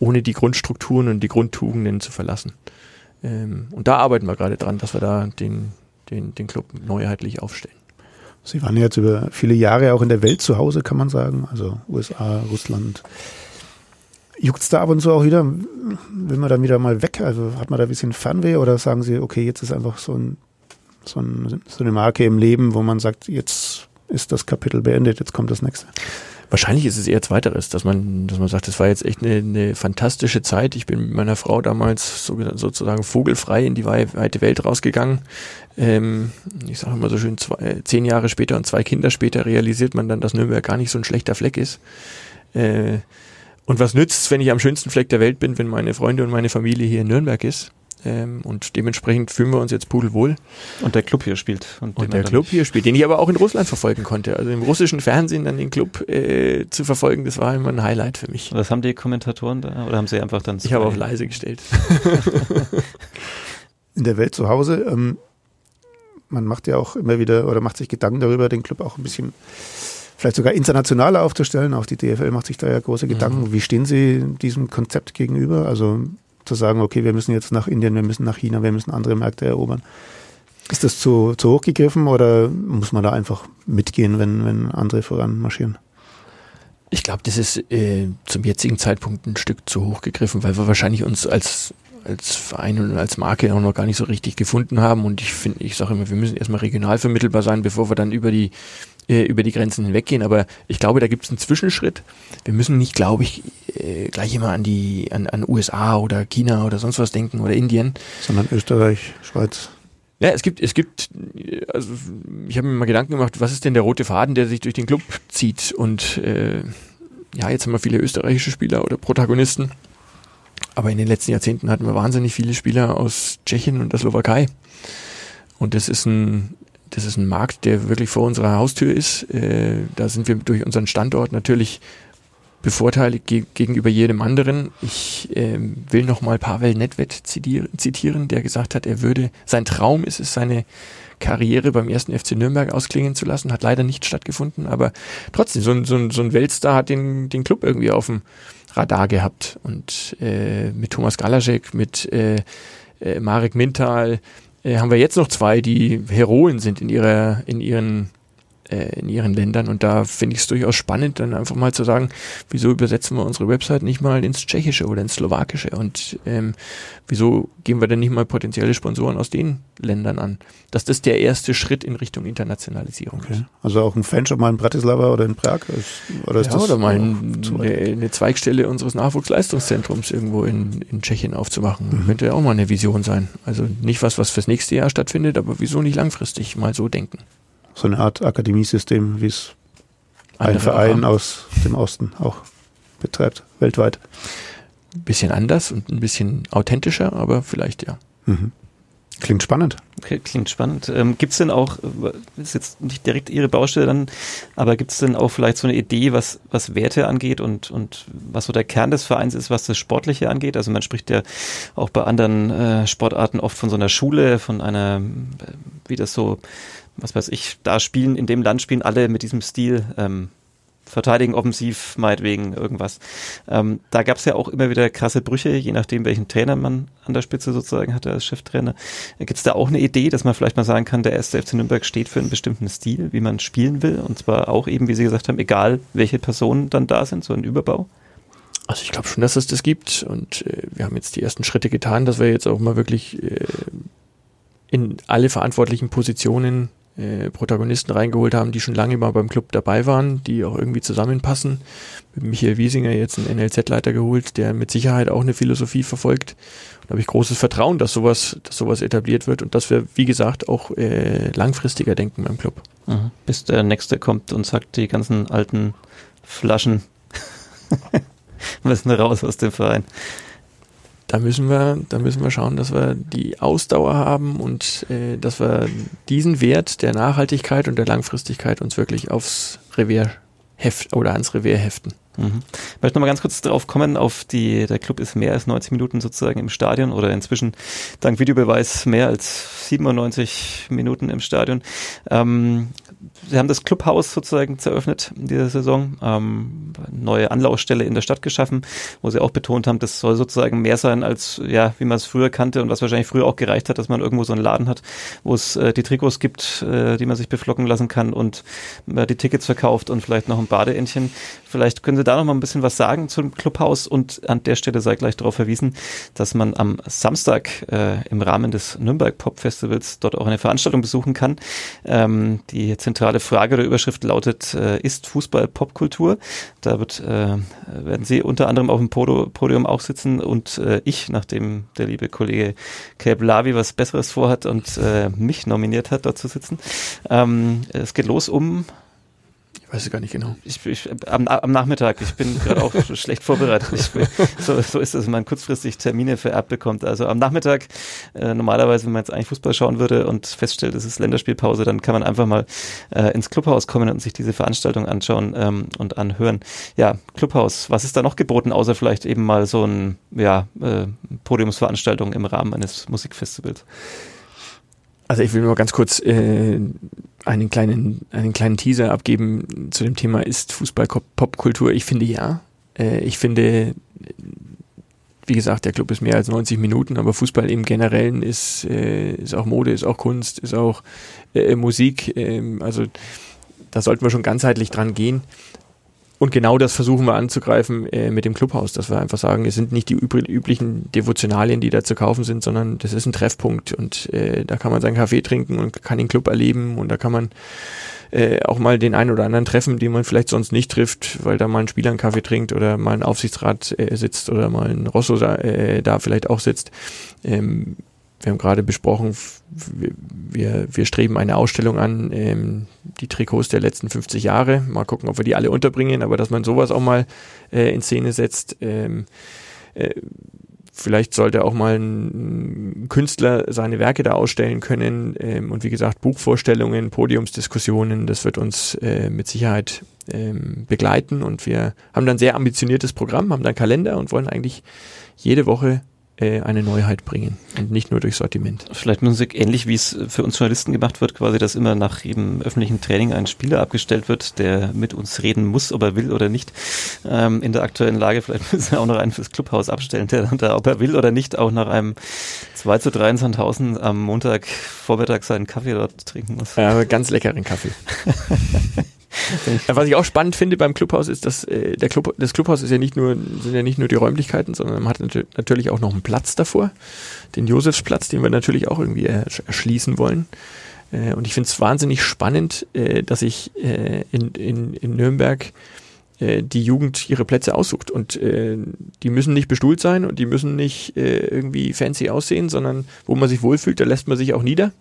ohne die Grundstrukturen und die Grundtugenden zu verlassen. Ähm, und da arbeiten wir gerade dran, dass wir da den, den, den Club neuheitlich aufstellen. Sie waren jetzt über viele Jahre auch in der Welt zu Hause, kann man sagen. Also USA, Russland. Juckt es da ab und zu auch wieder? Will man dann wieder mal weg? Also hat man da ein bisschen Fernweh oder sagen Sie, okay, jetzt ist einfach so, ein, so, ein, so eine Marke im Leben, wo man sagt, jetzt ist das Kapitel beendet, jetzt kommt das nächste? Wahrscheinlich ist es eher zweiteres, dass man, dass man sagt, das war jetzt echt eine, eine fantastische Zeit. Ich bin mit meiner Frau damals so, sozusagen vogelfrei in die weite Welt rausgegangen. Ähm, ich sage immer so schön, zwei, äh, zehn Jahre später und zwei Kinder später realisiert man dann, dass Nürnberg gar nicht so ein schlechter Fleck ist. Äh, und was nützt wenn ich am schönsten Fleck der Welt bin, wenn meine Freunde und meine Familie hier in Nürnberg ist? Ähm, und dementsprechend fühlen wir uns jetzt pudelwohl. Und der Club hier spielt. Und, und der Club hier spielt, den ich aber auch in Russland verfolgen konnte. Also im russischen Fernsehen dann den Club äh, zu verfolgen, das war immer ein Highlight für mich. Was haben die Kommentatoren da? Oder haben sie einfach dann... Ich habe auf leise gestellt. *laughs* in der Welt zu Hause, ähm, man macht ja auch immer wieder oder macht sich Gedanken darüber, den Club auch ein bisschen vielleicht sogar internationaler aufzustellen. Auch die DFL macht sich da ja große Gedanken. Mhm. Wie stehen Sie diesem Konzept gegenüber? Also zu sagen, okay, wir müssen jetzt nach Indien, wir müssen nach China, wir müssen andere Märkte erobern. Ist das zu, zu hoch gegriffen oder muss man da einfach mitgehen, wenn, wenn andere voran marschieren? Ich glaube, das ist äh, zum jetzigen Zeitpunkt ein Stück zu hoch gegriffen, weil wir wahrscheinlich uns als, als Verein und als Marke auch noch gar nicht so richtig gefunden haben. Und ich finde, ich sage immer, wir müssen erstmal regional vermittelbar sein, bevor wir dann über die äh, über die Grenzen hinweggehen. Aber ich glaube, da gibt es einen Zwischenschritt. Wir müssen nicht, glaube ich, äh, gleich immer an die an, an USA oder China oder sonst was denken oder Indien. Sondern Österreich, Schweiz. Ja, es gibt, es gibt, also ich habe mir mal Gedanken gemacht, was ist denn der rote Faden, der sich durch den Club zieht? Und äh, ja, jetzt haben wir viele österreichische Spieler oder Protagonisten. Aber in den letzten Jahrzehnten hatten wir wahnsinnig viele Spieler aus Tschechien und der Slowakei. Und das ist ein, das ist ein Markt, der wirklich vor unserer Haustür ist. Äh, da sind wir durch unseren Standort natürlich bevorteiligt ge gegenüber jedem anderen. Ich äh, will nochmal Pavel Nedved zitieren, der gesagt hat, er würde, sein Traum ist es, seine Karriere beim ersten FC Nürnberg ausklingen zu lassen. Hat leider nicht stattgefunden, aber trotzdem, so ein, so ein, so ein Weltstar hat den, den Club irgendwie auf dem Radar gehabt. Und äh, mit Thomas Galaszek, mit äh, äh, Marek Mintal, äh, haben wir jetzt noch zwei, die Heroen sind in ihrer, in ihren äh, in ihren Ländern. Und da finde ich es durchaus spannend, dann einfach mal zu sagen, wieso übersetzen wir unsere Website nicht mal ins Tschechische oder ins Slowakische und ähm, wieso gehen wir denn nicht mal potenzielle Sponsoren aus den Ländern an? Dass das der erste Schritt in Richtung Internationalisierung okay. ist. Also auch ein Fanshop mal in Bratislava oder in Prag? Oder, ist ja, das oder mal ein, eine, eine, Zweigstelle unseres Nachwuchsleistungszentrums irgendwo in, in Tschechien aufzumachen. Mhm. Könnte ja auch mal eine Vision sein. Also nicht was, was fürs nächste Jahr stattfindet, aber wieso nicht langfristig mal so denken? So eine Art Akademiesystem, wie es ein Verein aus dem Osten auch betreibt, weltweit. Ein bisschen anders und ein bisschen authentischer, aber vielleicht ja. Mhm. Klingt spannend. Okay, klingt spannend. Ähm, gibt es denn auch, ist jetzt nicht direkt Ihre Baustelle dann, aber gibt es denn auch vielleicht so eine Idee, was, was Werte angeht und, und was so der Kern des Vereins ist, was das Sportliche angeht? Also man spricht ja auch bei anderen äh, Sportarten oft von so einer Schule, von einer, äh, wie das so was weiß ich, da spielen, in dem Land spielen alle mit diesem Stil, ähm, verteidigen offensiv, meinetwegen irgendwas. Ähm, da gab es ja auch immer wieder krasse Brüche, je nachdem, welchen Trainer man an der Spitze sozusagen hatte als Cheftrainer. Gibt es da auch eine Idee, dass man vielleicht mal sagen kann, der erste FC Nürnberg steht für einen bestimmten Stil, wie man spielen will? Und zwar auch eben, wie Sie gesagt haben, egal welche Personen dann da sind, so ein Überbau? Also ich glaube schon, dass es das gibt und äh, wir haben jetzt die ersten Schritte getan, dass wir jetzt auch mal wirklich äh, in alle verantwortlichen Positionen äh, Protagonisten reingeholt haben, die schon lange mal beim Club dabei waren, die auch irgendwie zusammenpassen. Mit Michael Wiesinger jetzt einen NLZ-Leiter geholt, der mit Sicherheit auch eine Philosophie verfolgt. Da habe ich großes Vertrauen, dass sowas, dass sowas etabliert wird und dass wir, wie gesagt, auch äh, langfristiger denken beim Club. Mhm. Bis der Nächste kommt und sagt, die ganzen alten Flaschen *laughs* müssen raus aus dem Verein da müssen wir, da müssen wir schauen, dass wir die Ausdauer haben und äh, dass wir diesen Wert der Nachhaltigkeit und der Langfristigkeit uns wirklich aufs Revier heft oder ans Revier heften. Mhm. Ich möchte nochmal ganz kurz darauf kommen, auf die, der Club ist mehr als 90 Minuten sozusagen im Stadion oder inzwischen dank Videobeweis mehr als 97 Minuten im Stadion. Ähm, Sie haben das Clubhaus sozusagen eröffnet in dieser Saison, ähm, neue Anlaufstelle in der Stadt geschaffen, wo Sie auch betont haben, das soll sozusagen mehr sein als, ja, wie man es früher kannte und was wahrscheinlich früher auch gereicht hat, dass man irgendwo so einen Laden hat, wo es äh, die Trikots gibt, äh, die man sich beflocken lassen kann und äh, die Tickets verkauft und vielleicht noch ein Badeentchen. Vielleicht können Sie da noch mal ein bisschen was sagen zum Clubhaus und an der Stelle sei gleich darauf verwiesen, dass man am Samstag äh, im Rahmen des Nürnberg Pop Festivals dort auch eine Veranstaltung besuchen kann. Ähm, die zentrale Frage der Überschrift lautet, äh, ist Fußball Popkultur? Da wird, äh, werden Sie unter anderem auf dem Podium auch sitzen und äh, ich, nachdem der liebe Kollege Caleb Lavi was Besseres vorhat und äh, mich nominiert hat, dort zu sitzen. Ähm, es geht los um Weiß ich gar nicht genau. Ich, ich, am, am Nachmittag, ich bin gerade auch *laughs* schlecht vorbereitet. Ich, so, so ist es, wenn man kurzfristig Termine vererbt bekommt. Also am Nachmittag, äh, normalerweise, wenn man jetzt eigentlich Fußball schauen würde und feststellt, es ist Länderspielpause, dann kann man einfach mal äh, ins Clubhaus kommen und sich diese Veranstaltung anschauen ähm, und anhören. Ja, Clubhaus, was ist da noch geboten, außer vielleicht eben mal so ein, ja, äh, Podiumsveranstaltung im Rahmen eines Musikfestivals? Also ich will nur ganz kurz äh, einen kleinen, einen kleinen Teaser abgeben zu dem Thema, ist Fußball Popkultur? Ich finde ja. Äh, ich finde, wie gesagt, der Club ist mehr als 90 Minuten, aber Fußball im Generellen ist, äh, ist auch Mode, ist auch Kunst, ist auch äh, Musik. Äh, also da sollten wir schon ganzheitlich dran gehen. Und genau das versuchen wir anzugreifen äh, mit dem Clubhaus, dass wir einfach sagen, es sind nicht die üblichen Devotionalien, die da zu kaufen sind, sondern das ist ein Treffpunkt und äh, da kann man seinen Kaffee trinken und kann den Club erleben und da kann man äh, auch mal den einen oder anderen treffen, den man vielleicht sonst nicht trifft, weil da mal ein Spieler einen Kaffee trinkt oder mal ein Aufsichtsrat äh, sitzt oder mal ein Rosso da, äh, da vielleicht auch sitzt. Ähm, wir haben gerade besprochen, wir, wir streben eine Ausstellung an, ähm, die Trikots der letzten 50 Jahre. Mal gucken, ob wir die alle unterbringen, aber dass man sowas auch mal äh, in Szene setzt. Ähm, äh, vielleicht sollte auch mal ein Künstler seine Werke da ausstellen können. Ähm, und wie gesagt, Buchvorstellungen, Podiumsdiskussionen, das wird uns äh, mit Sicherheit ähm, begleiten. Und wir haben dann sehr ambitioniertes Programm, haben dann Kalender und wollen eigentlich jede Woche äh, eine Neuheit bringen und nicht nur durch Sortiment. Vielleicht Musik ähnlich wie es für uns Journalisten gemacht wird, quasi, dass immer nach jedem öffentlichen Training ein Spieler abgestellt wird, der mit uns reden muss, ob er will oder nicht. Ähm, in der aktuellen Lage vielleicht müssen wir auch noch einen fürs Clubhaus abstellen, der dann da, ob er will oder nicht, auch nach einem 2 zu 3 in Sandhausen am Montag Vormittag seinen Kaffee dort trinken muss. Ja, ganz leckeren Kaffee. *laughs* Was ich auch spannend finde beim Clubhaus ist, dass äh, der Club, das Clubhaus ist ja nicht nur, sind ja nicht nur die Räumlichkeiten, sondern man hat natürlich auch noch einen Platz davor, den Josefsplatz, den wir natürlich auch irgendwie erschließen wollen. Äh, und ich finde es wahnsinnig spannend, äh, dass sich äh, in, in, in Nürnberg äh, die Jugend ihre Plätze aussucht. Und äh, die müssen nicht bestuhlt sein und die müssen nicht äh, irgendwie fancy aussehen, sondern wo man sich wohlfühlt, da lässt man sich auch nieder.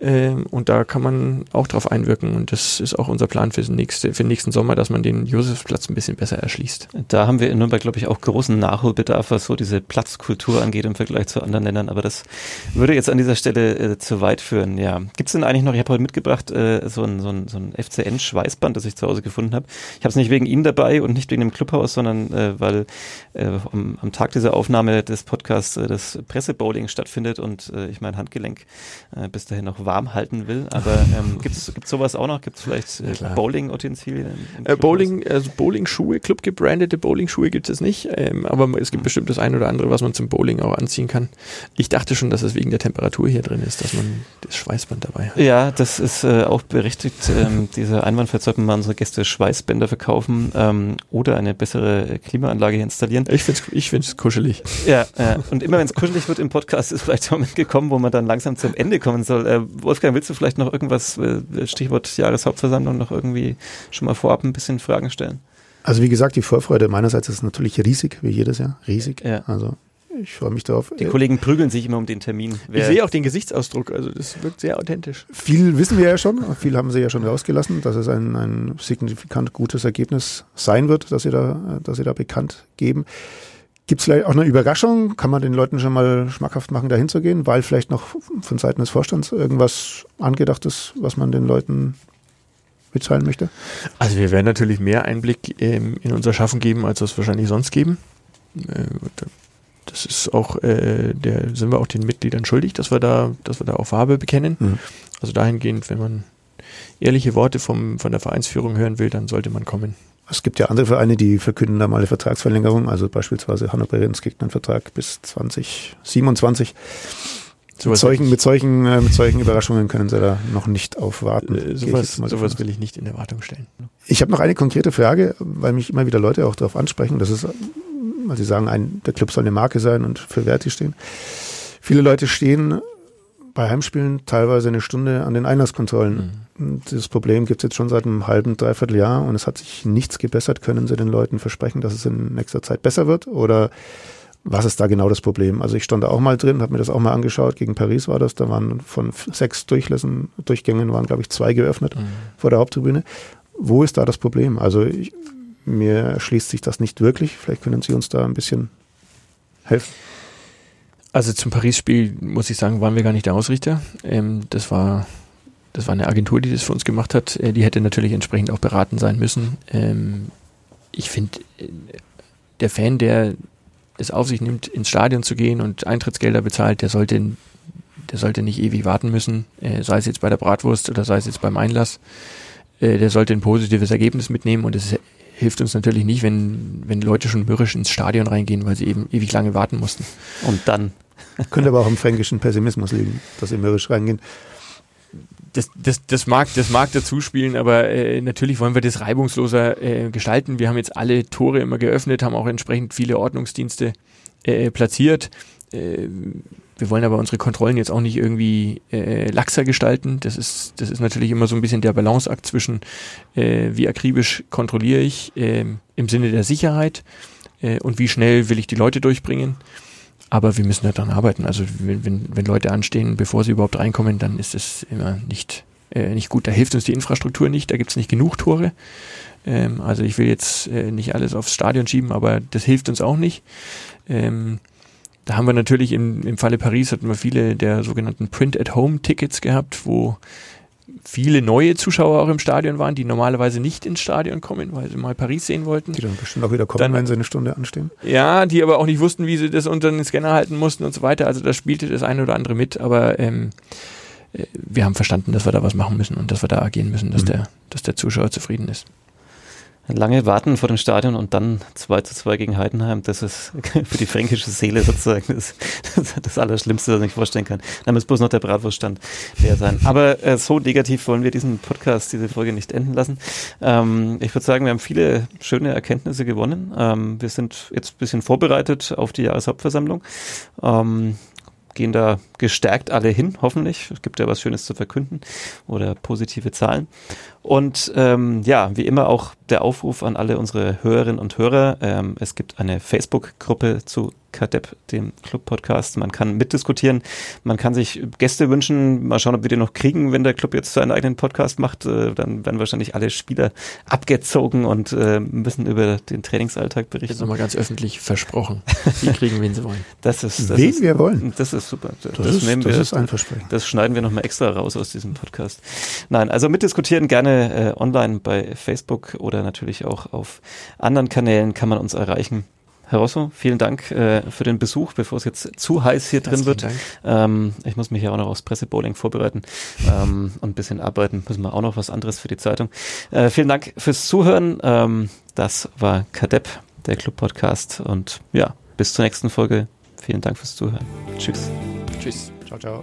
Ähm, und da kann man auch drauf einwirken. Und das ist auch unser Plan für den, nächste, für den nächsten Sommer, dass man den Josefsplatz ein bisschen besser erschließt. Da haben wir in Nürnberg, glaube ich, auch großen Nachholbedarf, was so diese Platzkultur angeht im Vergleich zu anderen Ländern. Aber das würde jetzt an dieser Stelle äh, zu weit führen. Ja, gibt es denn eigentlich noch, ich habe heute mitgebracht, äh, so ein, so ein, so ein FCN-Schweißband, das ich zu Hause gefunden habe. Ich habe es nicht wegen Ihnen dabei und nicht wegen dem Clubhaus, sondern äh, weil äh, am, am, Tag dieser Aufnahme des Podcasts äh, das Pressebowling stattfindet und äh, ich mein Handgelenk bis dahin noch warm halten will. Aber ähm, gibt es sowas auch noch? Gibt es vielleicht äh, Bowling-Utensilien? Äh, Bowling, also Bowling-Schuhe, Club gebrandete Bowling-Schuhe gibt es nicht, ähm, aber es gibt mhm. bestimmt das eine oder andere, was man zum Bowling auch anziehen kann. Ich dachte schon, dass es wegen der Temperatur hier drin ist, dass man das Schweißband dabei hat. Ja, das ist äh, auch berechtigt. Ähm, dieser Einwandfall sollten mal unsere Gäste Schweißbänder verkaufen ähm, oder eine bessere Klimaanlage hier installieren. Ich finde es ich find's kuschelig. Ja, äh, und immer wenn es kuschelig wird im Podcast, ist vielleicht der Moment gekommen, wo man dann langsam zum Ende kommen soll. Äh, Wolfgang, willst du vielleicht noch irgendwas, äh, Stichwort Jahreshauptversammlung, noch irgendwie schon mal vorab ein bisschen Fragen stellen? Also wie gesagt, die Vorfreude meinerseits ist natürlich riesig, wie jedes Jahr, riesig. Ja. Also ich freue mich darauf. Die Kollegen prügeln sich immer um den Termin. Wer ich sehe auch den Gesichtsausdruck, also das wirkt sehr authentisch. Viel wissen wir ja schon, viel haben sie ja schon rausgelassen, dass es ein, ein signifikant gutes Ergebnis sein wird, dass sie da, dass sie da bekannt geben. Gibt es vielleicht auch eine Überraschung? Kann man den Leuten schon mal schmackhaft machen, da hinzugehen, weil vielleicht noch von Seiten des Vorstands irgendwas angedacht ist, was man den Leuten mitteilen möchte? Also wir werden natürlich mehr Einblick ähm, in unser Schaffen geben, als wir es wahrscheinlich sonst geben. Äh, das ist auch, äh, der sind wir auch den Mitgliedern schuldig, dass wir da, dass wir da auch Farbe bekennen. Mhm. Also dahingehend, wenn man ehrliche Worte vom, von der Vereinsführung hören will, dann sollte man kommen. Es gibt ja andere Vereine, die verkünden da mal eine Vertragsverlängerung. Also beispielsweise Hannover kriegt einen Vertrag bis 2027. So mit, solchen, mit, solchen, äh, mit solchen Überraschungen können Sie da noch nicht aufwarten. Äh, sowas, sowas will ich nicht in Erwartung stellen. Ich habe noch eine konkrete Frage, weil mich immer wieder Leute auch darauf ansprechen. Das ist, weil sie sagen, ein, der Club soll eine Marke sein und für Werte stehen. Viele Leute stehen bei Heimspielen teilweise eine Stunde an den Einlasskontrollen. Mhm. Das Problem gibt es jetzt schon seit einem halben, dreiviertel Jahr und es hat sich nichts gebessert. Können Sie den Leuten versprechen, dass es in nächster Zeit besser wird? Oder was ist da genau das Problem? Also ich stand da auch mal drin, habe mir das auch mal angeschaut. Gegen Paris war das. Da waren von sechs Durchlässen, Durchgängen waren, glaube ich, zwei geöffnet mhm. vor der Haupttribüne. Wo ist da das Problem? Also ich, mir schließt sich das nicht wirklich. Vielleicht können Sie uns da ein bisschen helfen. Also zum Paris-Spiel muss ich sagen, waren wir gar nicht der Ausrichter. Ähm, das war das war eine Agentur, die das für uns gemacht hat. Äh, die hätte natürlich entsprechend auch beraten sein müssen. Ähm, ich finde, äh, der Fan, der es auf sich nimmt, ins Stadion zu gehen und Eintrittsgelder bezahlt, der sollte, der sollte nicht ewig warten müssen, äh, sei es jetzt bei der Bratwurst oder sei es jetzt beim Einlass. Äh, der sollte ein positives Ergebnis mitnehmen und es hilft uns natürlich nicht, wenn, wenn Leute schon mürrisch ins Stadion reingehen, weil sie eben ewig lange warten mussten. Und dann. Könnte aber auch im fränkischen Pessimismus liegen, dass sie mürrisch reingehen. Das, das, das, mag, das mag dazu spielen, aber äh, natürlich wollen wir das reibungsloser äh, gestalten. Wir haben jetzt alle Tore immer geöffnet, haben auch entsprechend viele Ordnungsdienste äh, platziert. Äh, wir wollen aber unsere Kontrollen jetzt auch nicht irgendwie äh, laxer gestalten. Das ist, das ist natürlich immer so ein bisschen der Balanceakt zwischen, äh, wie akribisch kontrolliere ich äh, im Sinne der Sicherheit äh, und wie schnell will ich die Leute durchbringen. Aber wir müssen daran arbeiten. Also wenn, wenn, wenn Leute anstehen, bevor sie überhaupt reinkommen, dann ist es immer nicht, äh, nicht gut. Da hilft uns die Infrastruktur nicht, da gibt es nicht genug Tore. Ähm, also ich will jetzt äh, nicht alles aufs Stadion schieben, aber das hilft uns auch nicht. Ähm, da haben wir natürlich im, im Falle Paris hatten wir viele der sogenannten Print-at-Home-Tickets gehabt, wo viele neue Zuschauer auch im Stadion waren, die normalerweise nicht ins Stadion kommen, weil sie mal Paris sehen wollten. Die dann bestimmt auch wieder kommen, dann, wenn sie eine Stunde anstehen. Ja, die aber auch nicht wussten, wie sie das unter den Scanner halten mussten und so weiter. Also da spielte das eine oder andere mit, aber ähm, äh, wir haben verstanden, dass wir da was machen müssen und dass wir da agieren müssen, dass, mhm. der, dass der Zuschauer zufrieden ist lange warten vor dem Stadion und dann 2 zu 2 gegen Heidenheim, das ist *laughs* für die fränkische Seele sozusagen das, das, *laughs* das Allerschlimmste, was ich vorstellen kann. Da muss bloß noch der Bratwurststand leer sein. Aber äh, so negativ wollen wir diesen Podcast, diese Folge nicht enden lassen. Ähm, ich würde sagen, wir haben viele schöne Erkenntnisse gewonnen. Ähm, wir sind jetzt ein bisschen vorbereitet auf die Jahreshauptversammlung. Ähm, gehen da gestärkt alle hin, hoffentlich. Es gibt ja was Schönes zu verkünden oder positive Zahlen. Und ähm, ja, wie immer auch der Aufruf an alle unsere Hörerinnen und Hörer. Ähm, es gibt eine Facebook-Gruppe zu KDEP, dem Club-Podcast. Man kann mitdiskutieren, man kann sich Gäste wünschen. Mal schauen, ob wir die noch kriegen, wenn der Club jetzt seinen eigenen Podcast macht. Äh, dann werden wahrscheinlich alle Spieler abgezogen und äh, müssen über den Trainingsalltag berichten. Jetzt nochmal ganz öffentlich versprochen. *laughs* Die kriegen, wen sie wollen. Das ist, das wen ist, wir wollen. Das ist super. Das, das, ist, das wir, ist ein Versprechen. Das schneiden wir nochmal extra raus aus diesem Podcast. Nein, also mitdiskutieren gerne gerne äh, online bei Facebook oder natürlich auch auf anderen Kanälen kann man uns erreichen. Herr Rosso, vielen Dank äh, für den Besuch, bevor es jetzt zu heiß hier drin wird. Ähm, ich muss mich ja auch noch aufs Pressebowling vorbereiten ähm, und ein bisschen arbeiten. Müssen wir auch noch was anderes für die Zeitung. Äh, vielen Dank fürs Zuhören. Ähm, das war Kadepp, der Club-Podcast. Und ja, bis zur nächsten Folge. Vielen Dank fürs Zuhören. Tschüss. Tschüss. Ciao, ciao.